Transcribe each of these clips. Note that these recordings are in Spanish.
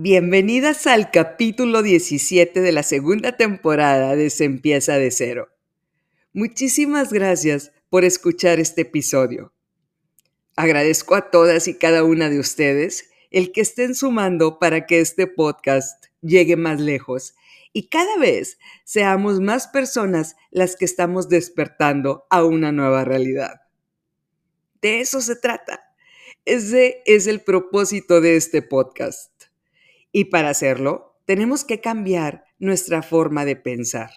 Bienvenidas al capítulo 17 de la segunda temporada de Se empieza de cero. Muchísimas gracias por escuchar este episodio. Agradezco a todas y cada una de ustedes el que estén sumando para que este podcast llegue más lejos y cada vez seamos más personas las que estamos despertando a una nueva realidad. De eso se trata. Ese es el propósito de este podcast. Y para hacerlo, tenemos que cambiar nuestra forma de pensar.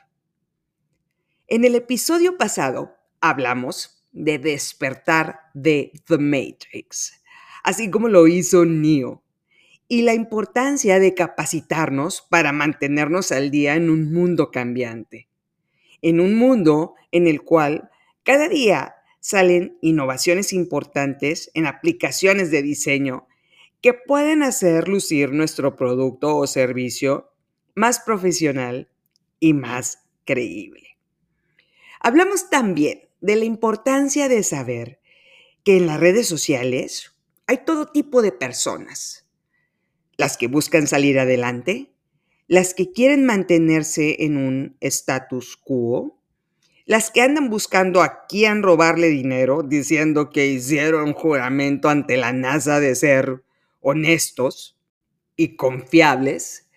En el episodio pasado hablamos de despertar de The Matrix, así como lo hizo Neo, y la importancia de capacitarnos para mantenernos al día en un mundo cambiante, en un mundo en el cual cada día salen innovaciones importantes en aplicaciones de diseño que pueden hacer lucir nuestro producto o servicio más profesional y más creíble. Hablamos también de la importancia de saber que en las redes sociales hay todo tipo de personas. Las que buscan salir adelante, las que quieren mantenerse en un status quo, las que andan buscando a quién robarle dinero, diciendo que hicieron juramento ante la NASA de ser honestos y confiables,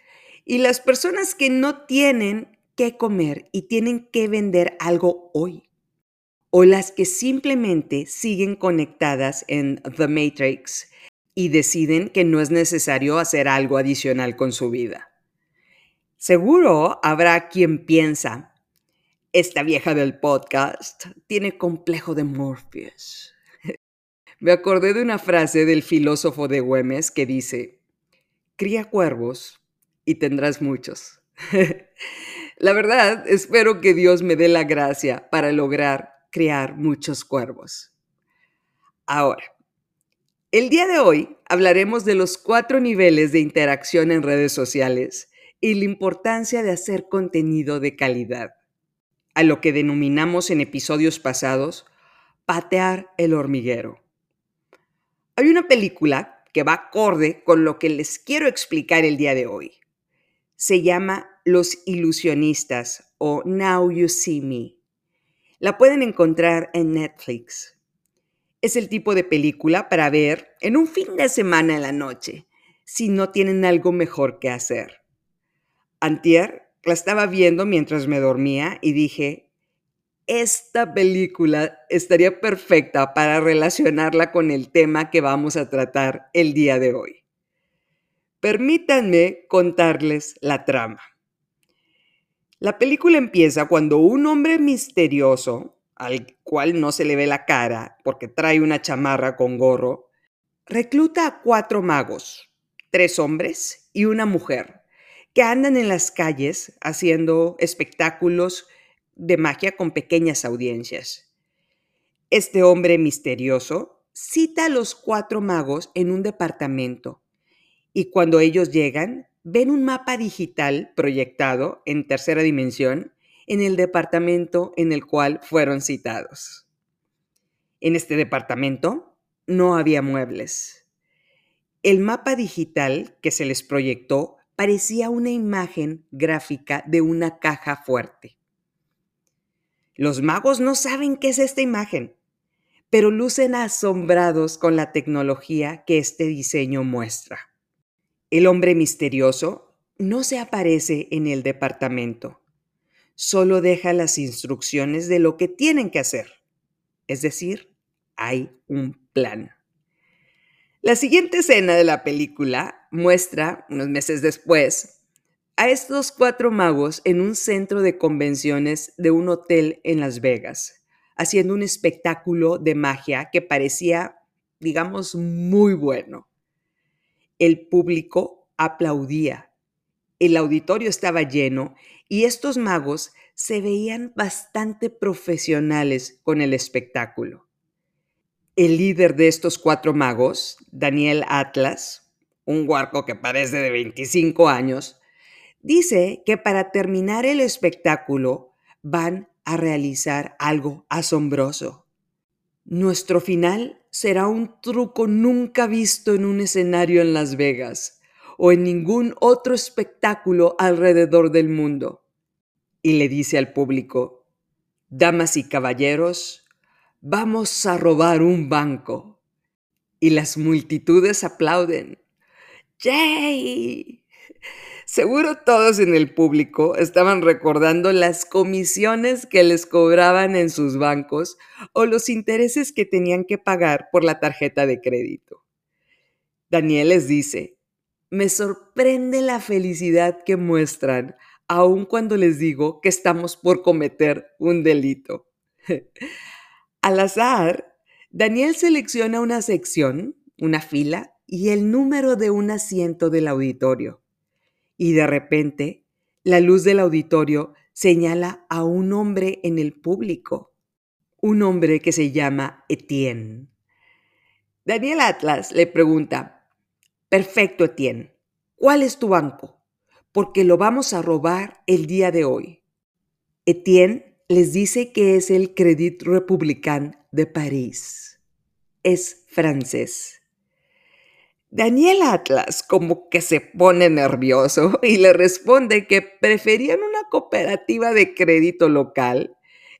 y las personas que no tienen que comer y tienen que vender algo hoy, o las que simplemente siguen conectadas en The Matrix y deciden que no es necesario hacer algo adicional con su vida. Seguro habrá quien piensa, esta vieja del podcast tiene complejo de Morpheus me acordé de una frase del filósofo de Güemes que dice, cría cuervos y tendrás muchos. la verdad, espero que Dios me dé la gracia para lograr criar muchos cuervos. Ahora, el día de hoy hablaremos de los cuatro niveles de interacción en redes sociales y la importancia de hacer contenido de calidad, a lo que denominamos en episodios pasados patear el hormiguero. Hay una película que va acorde con lo que les quiero explicar el día de hoy. Se llama Los Ilusionistas o Now You See Me. La pueden encontrar en Netflix. Es el tipo de película para ver en un fin de semana en la noche, si no tienen algo mejor que hacer. Antier la estaba viendo mientras me dormía y dije, esta película estaría perfecta para relacionarla con el tema que vamos a tratar el día de hoy. Permítanme contarles la trama. La película empieza cuando un hombre misterioso, al cual no se le ve la cara porque trae una chamarra con gorro, recluta a cuatro magos, tres hombres y una mujer, que andan en las calles haciendo espectáculos de magia con pequeñas audiencias. Este hombre misterioso cita a los cuatro magos en un departamento y cuando ellos llegan ven un mapa digital proyectado en tercera dimensión en el departamento en el cual fueron citados. En este departamento no había muebles. El mapa digital que se les proyectó parecía una imagen gráfica de una caja fuerte. Los magos no saben qué es esta imagen, pero lucen asombrados con la tecnología que este diseño muestra. El hombre misterioso no se aparece en el departamento, solo deja las instrucciones de lo que tienen que hacer. Es decir, hay un plan. La siguiente escena de la película muestra, unos meses después, a estos cuatro magos en un centro de convenciones de un hotel en Las Vegas, haciendo un espectáculo de magia que parecía, digamos, muy bueno. El público aplaudía, el auditorio estaba lleno y estos magos se veían bastante profesionales con el espectáculo. El líder de estos cuatro magos, Daniel Atlas, un guarco que parece de 25 años, Dice que para terminar el espectáculo van a realizar algo asombroso. Nuestro final será un truco nunca visto en un escenario en Las Vegas, o en ningún otro espectáculo alrededor del mundo. Y le dice al público, Damas y caballeros, vamos a robar un banco. Y las multitudes aplauden. ¡Yay! Seguro todos en el público estaban recordando las comisiones que les cobraban en sus bancos o los intereses que tenían que pagar por la tarjeta de crédito. Daniel les dice, me sorprende la felicidad que muestran aun cuando les digo que estamos por cometer un delito. Al azar, Daniel selecciona una sección, una fila y el número de un asiento del auditorio y de repente la luz del auditorio señala a un hombre en el público, un hombre que se llama Etienne. Daniel Atlas le pregunta, perfecto Etienne, ¿cuál es tu banco? Porque lo vamos a robar el día de hoy. Etienne les dice que es el Crédit Républicain de París. Es francés. Daniel Atlas como que se pone nervioso y le responde que preferían una cooperativa de crédito local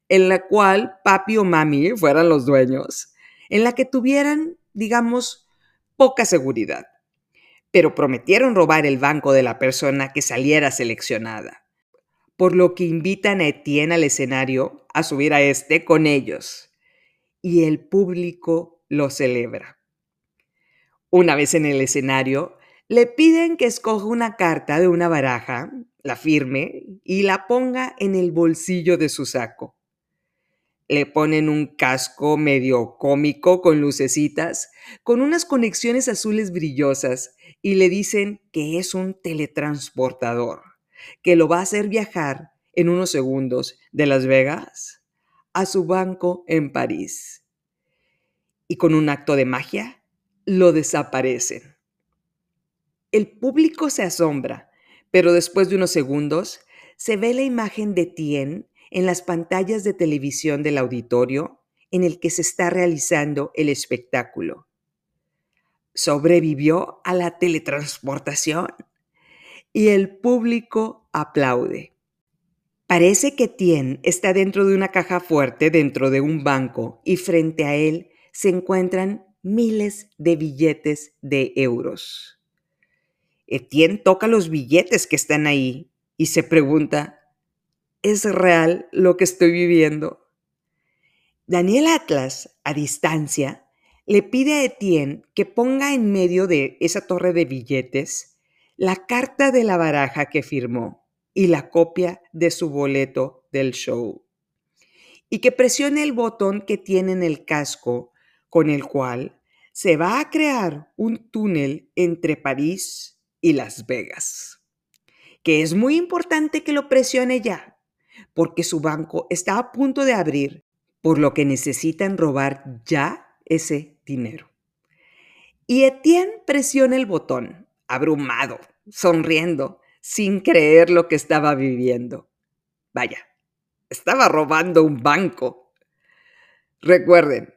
en la cual papi o mami fueran los dueños, en la que tuvieran, digamos, poca seguridad. Pero prometieron robar el banco de la persona que saliera seleccionada, por lo que invitan a Etienne al escenario a subir a este con ellos. Y el público lo celebra. Una vez en el escenario, le piden que escoja una carta de una baraja, la firme y la ponga en el bolsillo de su saco. Le ponen un casco medio cómico con lucecitas, con unas conexiones azules brillosas y le dicen que es un teletransportador, que lo va a hacer viajar en unos segundos de Las Vegas a su banco en París. Y con un acto de magia, lo desaparecen. El público se asombra, pero después de unos segundos se ve la imagen de Tien en las pantallas de televisión del auditorio en el que se está realizando el espectáculo. Sobrevivió a la teletransportación y el público aplaude. Parece que Tien está dentro de una caja fuerte dentro de un banco y frente a él se encuentran miles de billetes de euros. Etienne toca los billetes que están ahí y se pregunta, ¿es real lo que estoy viviendo? Daniel Atlas, a distancia, le pide a Etienne que ponga en medio de esa torre de billetes la carta de la baraja que firmó y la copia de su boleto del show. Y que presione el botón que tiene en el casco con el cual se va a crear un túnel entre París y Las Vegas, que es muy importante que lo presione ya, porque su banco está a punto de abrir, por lo que necesitan robar ya ese dinero. Y Etienne presiona el botón, abrumado, sonriendo, sin creer lo que estaba viviendo. Vaya, estaba robando un banco. Recuerden,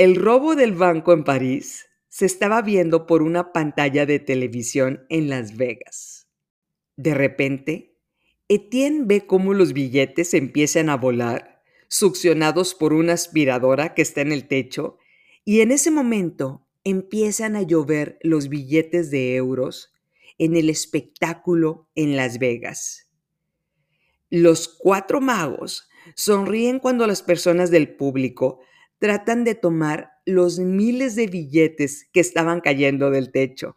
el robo del banco en París se estaba viendo por una pantalla de televisión en Las Vegas. De repente, Etienne ve cómo los billetes empiezan a volar, succionados por una aspiradora que está en el techo, y en ese momento empiezan a llover los billetes de euros en el espectáculo en Las Vegas. Los cuatro magos sonríen cuando las personas del público tratan de tomar los miles de billetes que estaban cayendo del techo.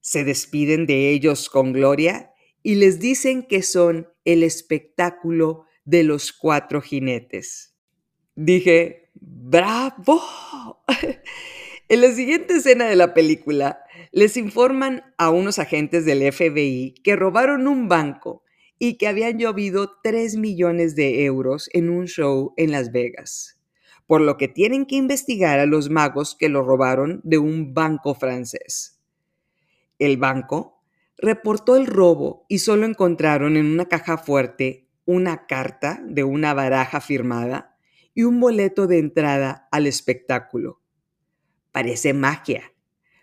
Se despiden de ellos con gloria y les dicen que son el espectáculo de los cuatro jinetes. Dije, ¡bravo! en la siguiente escena de la película, les informan a unos agentes del FBI que robaron un banco y que habían llovido 3 millones de euros en un show en Las Vegas por lo que tienen que investigar a los magos que lo robaron de un banco francés. El banco reportó el robo y solo encontraron en una caja fuerte una carta de una baraja firmada y un boleto de entrada al espectáculo. Parece magia,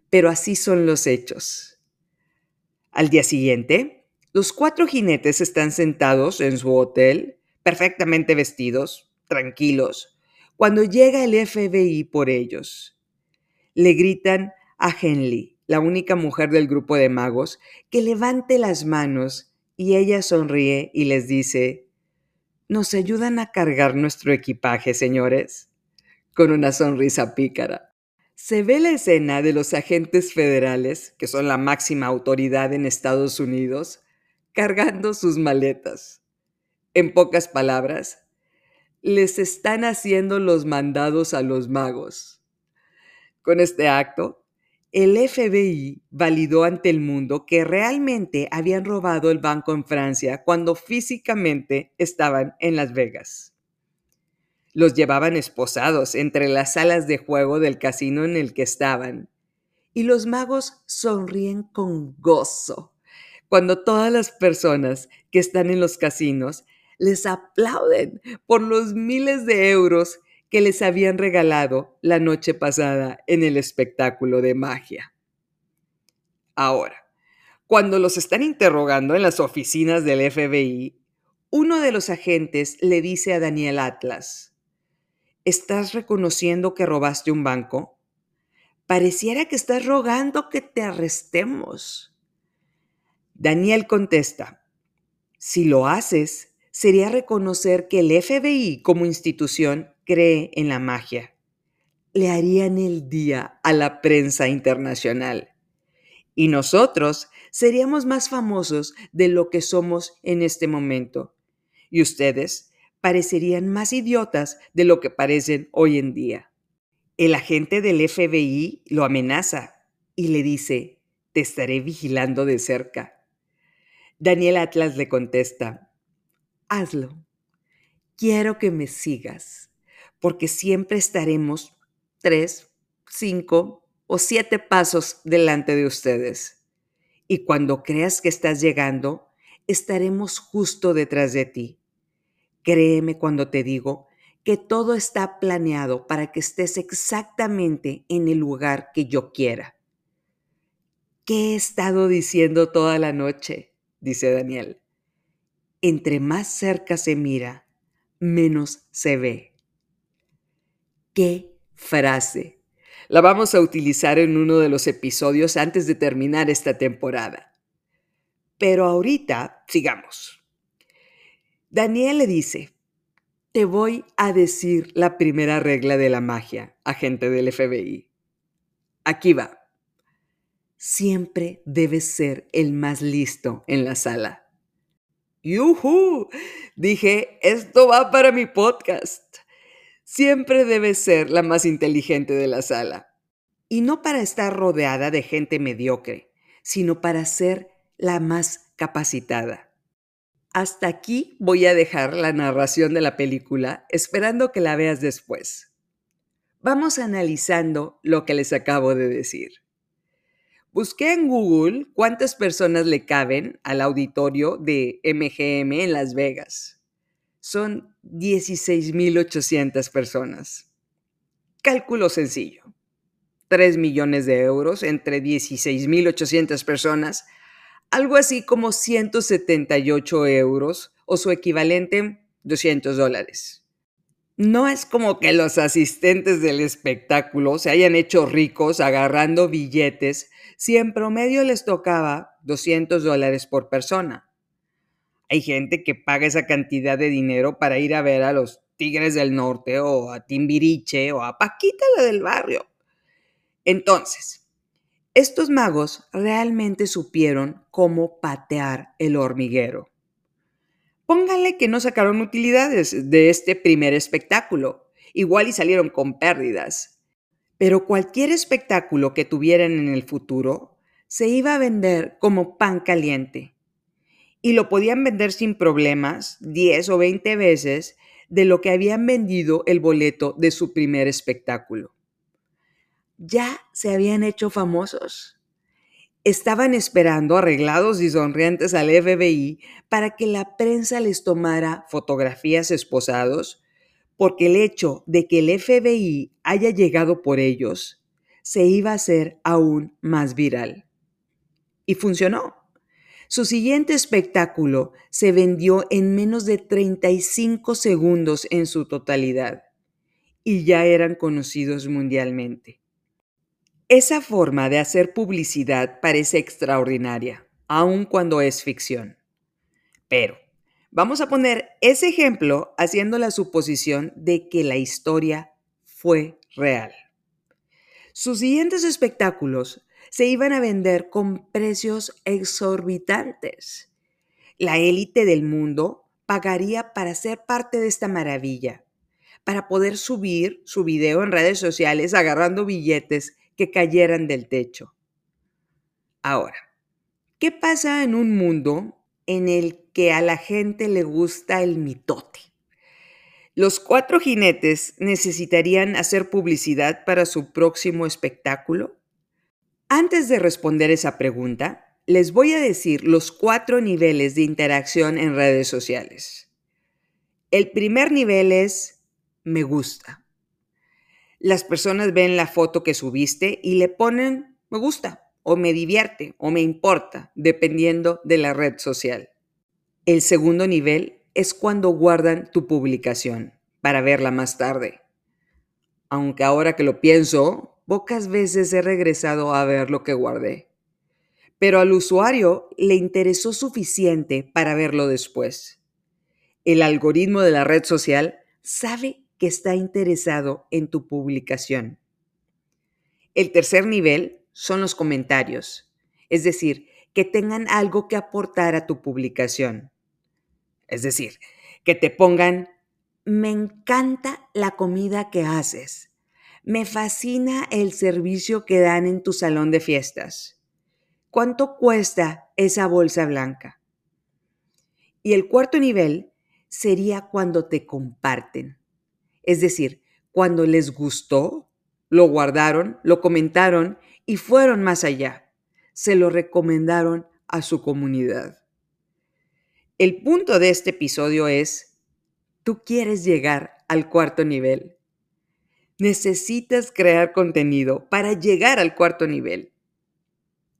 pero así son los hechos. Al día siguiente, los cuatro jinetes están sentados en su hotel, perfectamente vestidos, tranquilos, cuando llega el FBI por ellos. Le gritan a Henley, la única mujer del grupo de magos, que levante las manos y ella sonríe y les dice, ¿nos ayudan a cargar nuestro equipaje, señores? Con una sonrisa pícara. Se ve la escena de los agentes federales, que son la máxima autoridad en Estados Unidos, cargando sus maletas. En pocas palabras, les están haciendo los mandados a los magos. Con este acto, el FBI validó ante el mundo que realmente habían robado el banco en Francia cuando físicamente estaban en Las Vegas. Los llevaban esposados entre las salas de juego del casino en el que estaban, y los magos sonríen con gozo cuando todas las personas que están en los casinos les aplauden por los miles de euros que les habían regalado la noche pasada en el espectáculo de magia. Ahora, cuando los están interrogando en las oficinas del FBI, uno de los agentes le dice a Daniel Atlas, ¿estás reconociendo que robaste un banco? Pareciera que estás rogando que te arrestemos. Daniel contesta, si lo haces, sería reconocer que el FBI como institución cree en la magia. Le harían el día a la prensa internacional. Y nosotros seríamos más famosos de lo que somos en este momento. Y ustedes parecerían más idiotas de lo que parecen hoy en día. El agente del FBI lo amenaza y le dice, te estaré vigilando de cerca. Daniel Atlas le contesta, hazlo. Quiero que me sigas porque siempre estaremos tres, cinco o siete pasos delante de ustedes. Y cuando creas que estás llegando, estaremos justo detrás de ti. Créeme cuando te digo que todo está planeado para que estés exactamente en el lugar que yo quiera. ¿Qué he estado diciendo toda la noche? dice Daniel. Entre más cerca se mira, menos se ve. ¡Qué frase! La vamos a utilizar en uno de los episodios antes de terminar esta temporada. Pero ahorita, sigamos. Daniel le dice, te voy a decir la primera regla de la magia, agente del FBI. Aquí va. Siempre debes ser el más listo en la sala. ¡Yuhu! Dije, esto va para mi podcast siempre debe ser la más inteligente de la sala. Y no para estar rodeada de gente mediocre, sino para ser la más capacitada. Hasta aquí voy a dejar la narración de la película, esperando que la veas después. Vamos analizando lo que les acabo de decir. Busqué en Google cuántas personas le caben al auditorio de MGM en Las Vegas son 16.800 personas. Cálculo sencillo. 3 millones de euros entre 16.800 personas, algo así como 178 euros o su equivalente 200 dólares. No es como que los asistentes del espectáculo se hayan hecho ricos agarrando billetes si en promedio les tocaba 200 dólares por persona. Hay gente que paga esa cantidad de dinero para ir a ver a los Tigres del Norte o a Timbiriche o a Paquita la del barrio. Entonces, estos magos realmente supieron cómo patear el hormiguero. Pónganle que no sacaron utilidades de este primer espectáculo, igual y salieron con pérdidas. Pero cualquier espectáculo que tuvieran en el futuro se iba a vender como pan caliente y lo podían vender sin problemas 10 o 20 veces de lo que habían vendido el boleto de su primer espectáculo. Ya se habían hecho famosos. Estaban esperando arreglados y sonrientes al FBI para que la prensa les tomara fotografías esposados, porque el hecho de que el FBI haya llegado por ellos se iba a hacer aún más viral. Y funcionó Su siguiente espectáculo se vendió en menos de 35 segundos en su totalidad y ya eran conocidos mundialmente. Esa forma de hacer publicidad parece extraordinaria, aun cuando es ficción. Pero vamos a poner ese ejemplo haciendo la suposición de que la historia fue real. Sus siguientes espectáculos se iban a vender con precios exorbitantes. La élite del mundo pagaría para ser parte de esta maravilla, para poder subir su video en redes sociales agarrando billetes que cayeran del techo. Ahora, ¿qué pasa en un mundo en el que a la gente le gusta el mitote? Los cuatro jinetes necesitarían hacer publicidad para su próximo espectáculo antes de responder esa pregunta, les voy a decir los cuatro niveles de interacción en redes sociales. El primer nivel es me gusta. Las personas ven la foto que subiste y le ponen me gusta o me divierte o me importa, dependiendo de la red social. El segundo nivel es cuando guardan tu publicación para verla más tarde. Aunque ahora que lo pienso, Pocas veces he regresado a ver lo que guardé, pero al usuario le interesó suficiente para verlo después. El algoritmo de la red social sabe que está interesado en tu publicación. El tercer nivel son los comentarios, es decir, que tengan algo que aportar a tu publicación. Es decir, que te pongan, me encanta la comida que haces. Me fascina el servicio que dan en tu salón de fiestas. ¿Cuánto cuesta esa bolsa blanca? Y el cuarto nivel sería cuando te comparten. Es decir, cuando les gustó, lo guardaron, lo comentaron y fueron más allá. Se lo recomendaron a su comunidad. El punto de este episodio es, tú quieres llegar al cuarto nivel. Necesitas crear contenido para llegar al cuarto nivel.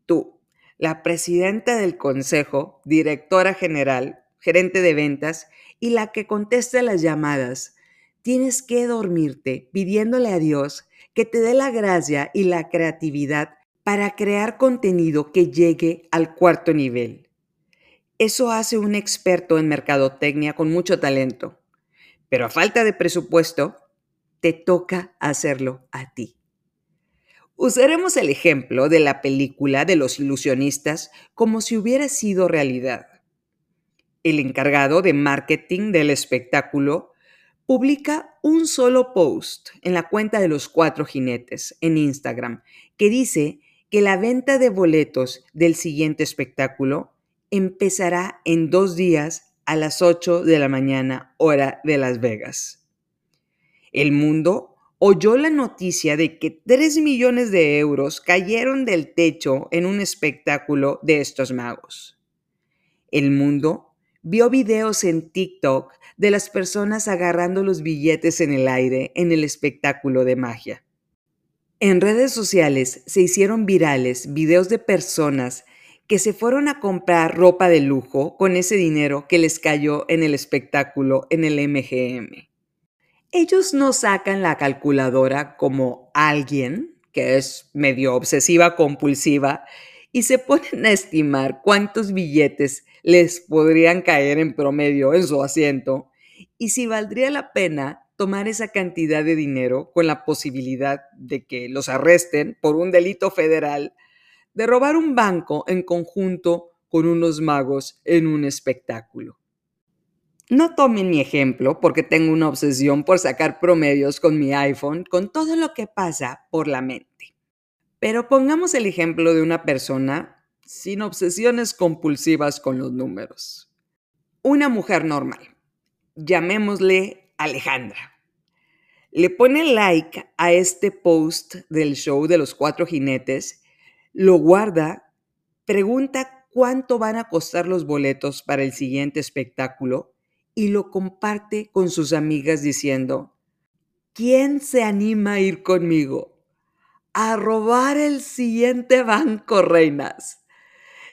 Tú, la presidenta del consejo, directora general, gerente de ventas y la que contesta las llamadas, tienes que dormirte pidiéndole a Dios que te dé la gracia y la creatividad para crear contenido que llegue al cuarto nivel. Eso hace un experto en mercadotecnia con mucho talento. Pero a falta de presupuesto, te toca hacerlo a ti. Usaremos el ejemplo de la película de los ilusionistas como si hubiera sido realidad. El encargado de marketing del espectáculo publica un solo post en la cuenta de los cuatro jinetes en Instagram que dice que la venta de boletos del siguiente espectáculo empezará en dos días a las 8 de la mañana hora de Las Vegas. El mundo oyó la noticia de que 3 millones de euros cayeron del techo en un espectáculo de estos magos. El mundo vio videos en TikTok de las personas agarrando los billetes en el aire en el espectáculo de magia. En redes sociales se hicieron virales videos de personas que se fueron a comprar ropa de lujo con ese dinero que les cayó en el espectáculo en el MGM ellos no sacan la calculadora como alguien que es medio obsesiva compulsiva y se ponen a estimar cuántos billetes les podrían caer en promedio en su asiento y si valdría la pena tomar esa cantidad de dinero con la posibilidad de que los arresten por un delito federal de robar un banco en conjunto con unos magos en un espectáculo. No tomen mi ejemplo porque tengo una obsesión por sacar promedios con mi iPhone con todo lo que pasa por la mente. Pero pongamos el ejemplo de una persona sin obsesiones compulsivas con los números. Una mujer normal, llamémosle Alejandra. Le pone like a este post del show de los cuatro jinetes, lo guarda, pregunta cuánto van a costar los boletos para el siguiente espectáculo y lo comparte con sus amigas diciendo, ¿quién se anima a ir conmigo? A robar el siguiente banco, reinas.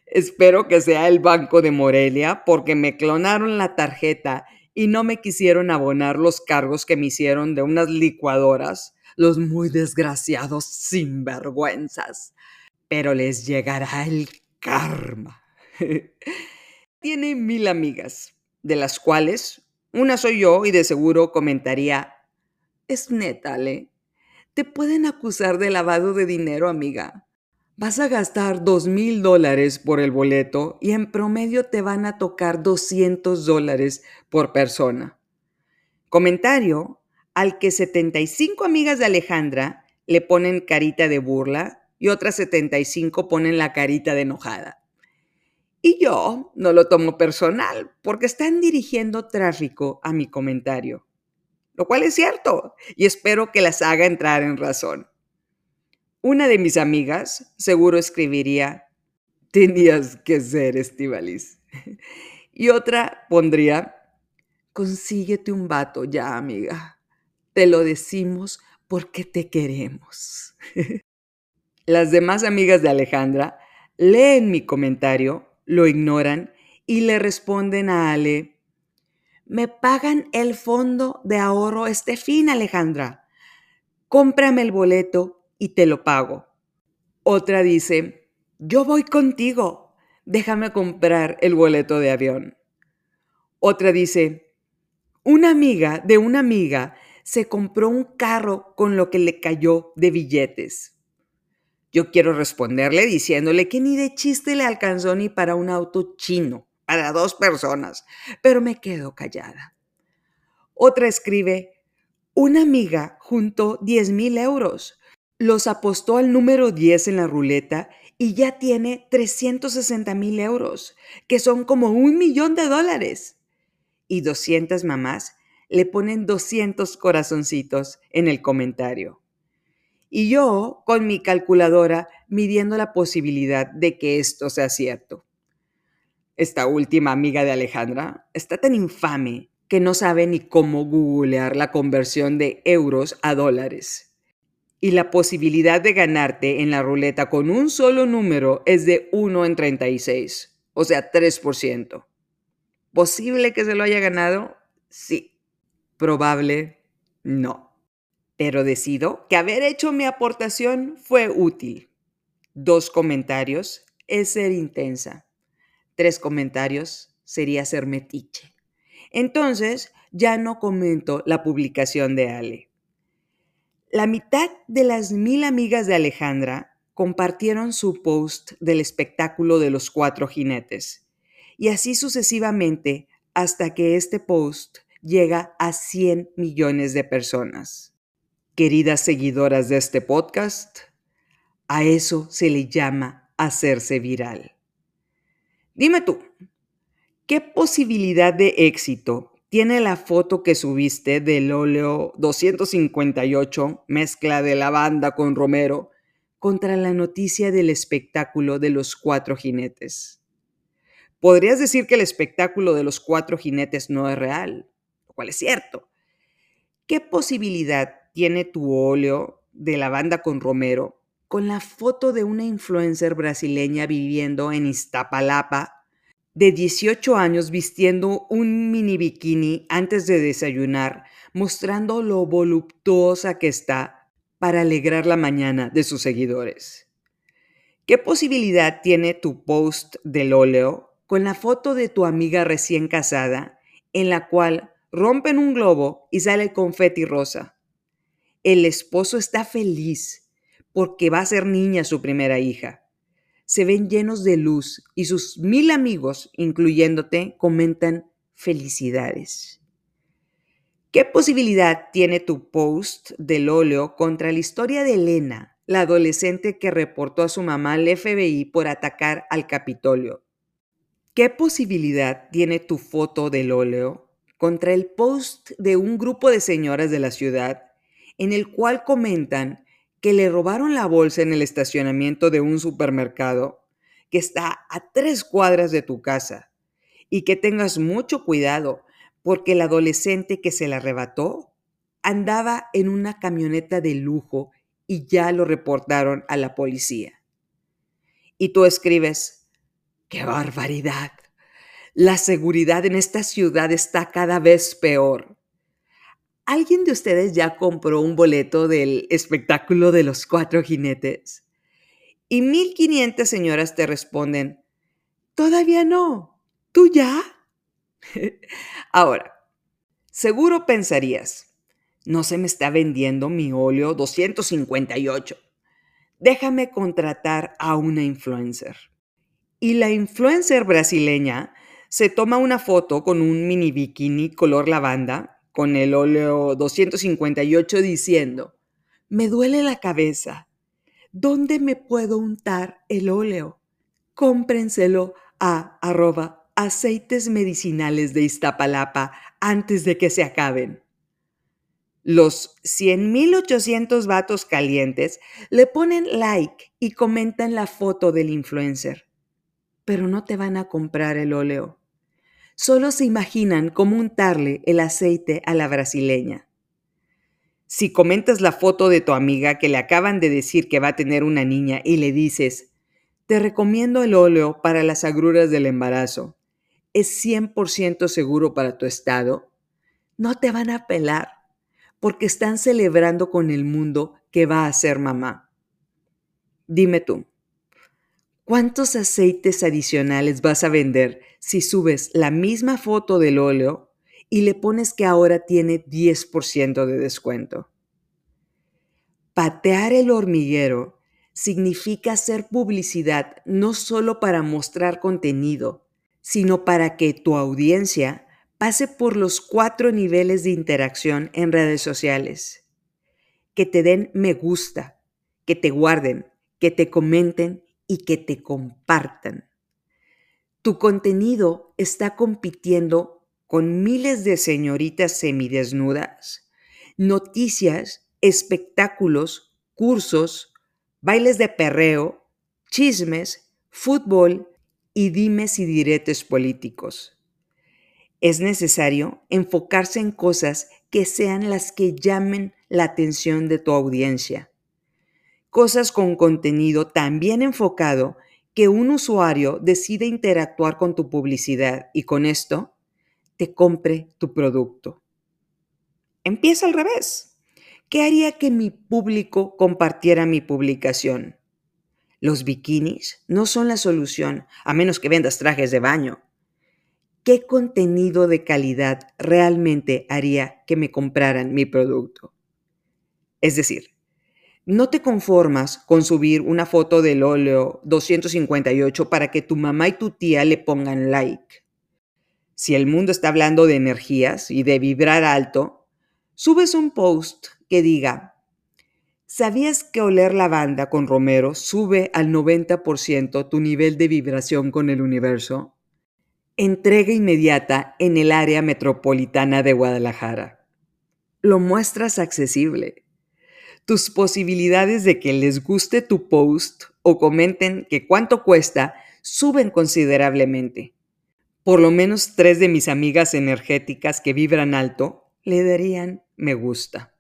Espero que sea el Banco de Morelia porque me clonaron la tarjeta y no me quisieron abonar los cargos que me hicieron de unas licuadoras, los muy desgraciados sinvergüenzas. Pero les llegará el karma. Tiene mil amigas, de las cuales una soy yo y de seguro comentaría, es neta, Ale, te pueden acusar de lavado de dinero, amiga. Vas a gastar dos mil dólares por el boleto y en promedio te van a tocar 200 dólares por persona. Comentario al que 75 amigas de Alejandra le ponen carita de burla y otras 75 ponen la carita de enojada. Y yo no lo tomo personal porque están dirigiendo tráfico a mi comentario, lo cual es cierto y espero que las haga entrar en razón. Una de mis amigas seguro escribiría, tenías que ser Estivalis. Y otra pondría, consíguete un vato ya, amiga. Te lo decimos porque te queremos. Las demás amigas de Alejandra leen mi comentario, lo ignoran y le responden a Ale, me pagan el fondo de ahorro este fin, Alejandra. Cómprame el boleto y te lo pago. Otra dice, yo voy contigo, déjame comprar el boleto de avión. Otra dice, una amiga de una amiga se compró un carro con lo que le cayó de billetes. Yo quiero responderle diciéndole que ni de chiste le alcanzó ni para un auto chino, para dos personas, pero me quedo callada. Otra escribe, una amiga juntó 10 mil euros, los apostó al número 10 en la ruleta y ya tiene 360 mil euros, que son como un millón de dólares. Y 200 mamás le ponen 200 corazoncitos en el comentario. Y yo, con mi calculadora, midiendo la posibilidad de que esto sea cierto. Esta última amiga de Alejandra está tan infame que no sabe ni cómo googlear la conversión de euros a dólares y la posibilidad de ganarte en la ruleta con un solo número es de 1 en 36, o sea, 3%. ¿Posible que se lo haya ganado? Sí. Probable, no. Pero decido que haber hecho mi aportación fue útil. Dos comentarios es ser intensa. Tres comentarios sería ser metiche. Entonces, ya no comento la publicación de Ale. La mitad de las mil amigas de Alejandra compartieron su post del espectáculo de los cuatro jinetes, y así sucesivamente hasta que este post llega a 100 millones de personas. Queridas seguidoras de este podcast, a eso se le llama hacerse viral. Dime tú, ¿qué posibilidad de éxito tiene la foto que subiste del óleo 258, mezcla de lavanda con romero, contra la noticia del espectáculo de los cuatro jinetes. Podrías decir que el espectáculo de los cuatro jinetes no es real, lo cual es cierto. ¿Qué posibilidad tiene tu óleo de lavanda con romero con la foto de una influencer brasileña viviendo en Iztapalapa de 18 años vistiendo un mini bikini antes de desayunar, mostrando lo voluptuosa que está para alegrar la mañana de sus seguidores. ¿Qué posibilidad tiene tu post del óleo con la foto de tu amiga recién casada en la cual rompen un globo y sale confeti rosa? El esposo está feliz porque va a ser niña su primera hija se ven llenos de luz y sus mil amigos, incluyéndote, comentan felicidades. ¿Qué posibilidad tiene tu post del óleo contra la historia de Elena, la adolescente que reportó a su mamá al FBI por atacar al Capitolio? ¿Qué posibilidad tiene tu foto del óleo contra el post de un grupo de señoras de la ciudad en el cual comentan que le robaron la bolsa en el estacionamiento de un supermercado que está a tres cuadras de tu casa y que tengas mucho cuidado porque el adolescente que se la arrebató andaba en una camioneta de lujo y ya lo reportaron a la policía. Y tú escribes, ¡Qué barbaridad! La seguridad en esta ciudad está cada vez peor. ¿Alguien de ustedes ya compró un boleto del espectáculo de los cuatro jinetes? Y 1500 señoras te responden, todavía no, ¿tú ya? Ahora, seguro pensarías, no se me está vendiendo mi óleo 258. Déjame contratar a una influencer. Y la influencer brasileña se toma una foto con un mini bikini color lavanda con el óleo 258 diciendo, me duele la cabeza. ¿Dónde me puedo untar el óleo? Cómprenselo a arroba aceites medicinales de Iztapalapa antes de que se acaben. Los 100.800 vatos calientes le ponen like y comentan la foto del influencer, pero no te van a comprar el óleo solo se imaginan cómo untarle el aceite a la brasileña. Si comentas la foto de tu amiga que le acaban de decir que va a tener una niña y le dices, te recomiendo el óleo para las agruras del embarazo, es 100% seguro para tu estado, no te van a pelar porque están celebrando con el mundo que va a ser mamá. Dime tú, ¿Cuántos aceites adicionales vas a vender si subes la misma foto del óleo y le pones que ahora tiene 10% de descuento? Patear el hormiguero significa hacer publicidad no solo para mostrar contenido, sino para que tu audiencia pase por los cuatro niveles de interacción en redes sociales. Que te den me gusta, que te guarden, que te comenten y que te compartan. Tu contenido está compitiendo con miles de señoritas semidesnudas, noticias, espectáculos, cursos, bailes de perreo, chismes, fútbol y dimes y diretes políticos. Es necesario enfocarse en cosas que sean las que llamen la atención de tu audiencia cosas con contenido tan bien enfocado que un usuario decide interactuar con tu publicidad y con esto te compre tu producto. Empieza al revés. ¿Qué haría que mi público compartiera mi publicación? Los bikinis no son la solución a menos que vendas trajes de baño. ¿Qué contenido de calidad realmente haría que me compraran mi producto? Es decir, no te conformas con subir una foto del óleo 258 para que tu mamá y tu tía le pongan like. Si el mundo está hablando de energías y de vibrar alto, subes un post que diga, ¿sabías que oler lavanda con romero sube al 90% tu nivel de vibración con el universo? Entrega inmediata en el área metropolitana de Guadalajara. Lo muestras accesible tus posibilidades de que les guste tu post o comenten que cuánto cuesta suben considerablemente. Por lo menos tres de mis amigas energéticas que vibran alto le darían me gusta.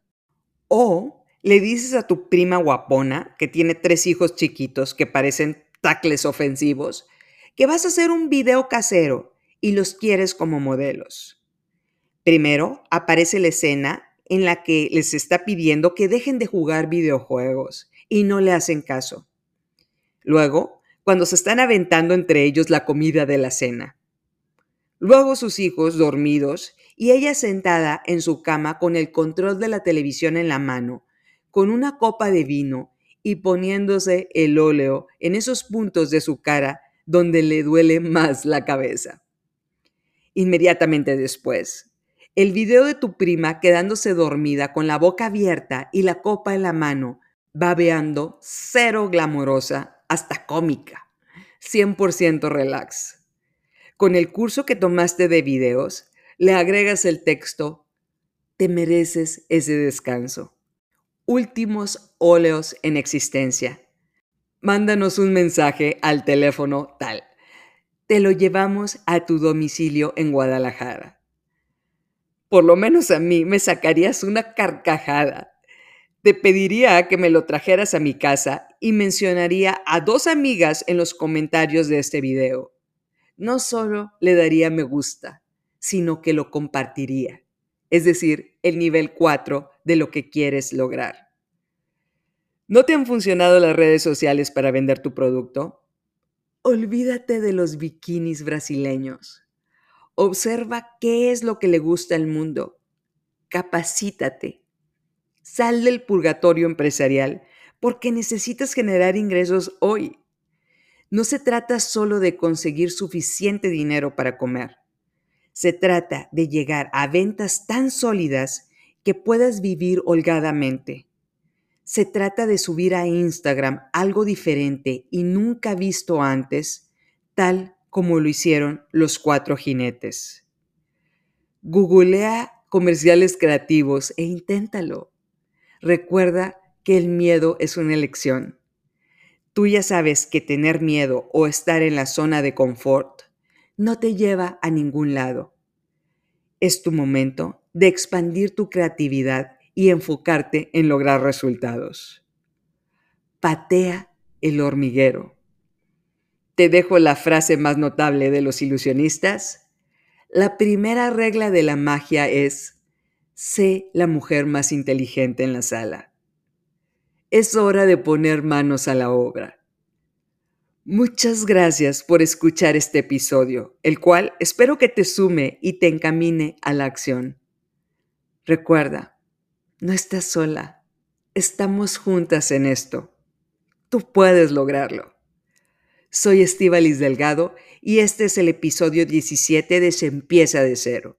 O le dices a tu prima guapona, que tiene tres hijos chiquitos que parecen tacles ofensivos, que vas a hacer un video casero y los quieres como modelos. Primero aparece la escena en la que les está pidiendo que dejen de jugar videojuegos y no le hacen caso. Luego, cuando se están aventando entre ellos la comida de la cena. Luego sus hijos dormidos y ella sentada en su cama con el control de la televisión en la mano, con una copa de vino y poniéndose el óleo en esos puntos de su cara donde le duele más la cabeza. Inmediatamente después, el video de tu prima quedándose dormida con la boca abierta y la copa en la mano, babeando, cero glamorosa, hasta cómica, 100% relax. Con el curso que tomaste de videos, le agregas el texto, te mereces ese descanso. Últimos óleos en existencia. Mándanos un mensaje al teléfono tal. Te lo llevamos a tu domicilio en Guadalajara por lo menos a mí, me sacarías una carcajada. Te pediría que me lo trajeras a mi casa y mencionaría a dos amigas en los comentarios de este video. no solo le daría me gusta, sino que lo compartiría, es decir, el nivel 4 de lo que quieres lograr. ¿No te han funcionado las redes sociales para vender tu producto? Olvídate de los bikinis brasileños. Observa qué es lo que le gusta al mundo. Capacítate. Sal del purgatorio empresarial porque necesitas generar ingresos hoy. No se trata solo de conseguir suficiente dinero para comer. Se trata de llegar a ventas tan sólidas que puedas vivir holgadamente. Se trata de subir a Instagram algo diferente y nunca visto antes, tal como lo hicieron los cuatro jinetes. Googlea comerciales creativos e inténtalo. Recuerda que el miedo es una elección. Tú ya sabes que tener miedo o estar en la zona de confort no te lleva a ningún lado. Es tu momento de expandir tu creatividad y enfocarte en lograr resultados. Patea el hormiguero. Te dejo la frase más notable de los ilusionistas. La primera regla de la magia es, sé la mujer más inteligente en la sala. Es hora de poner manos a la obra. Muchas gracias por escuchar este episodio, el cual espero que te sume y te encamine a la acción. Recuerda, no estás sola. Estamos juntas en esto. Tú puedes lograrlo. Soy Estivalis Delgado y este es el episodio 17 de Se empieza de cero.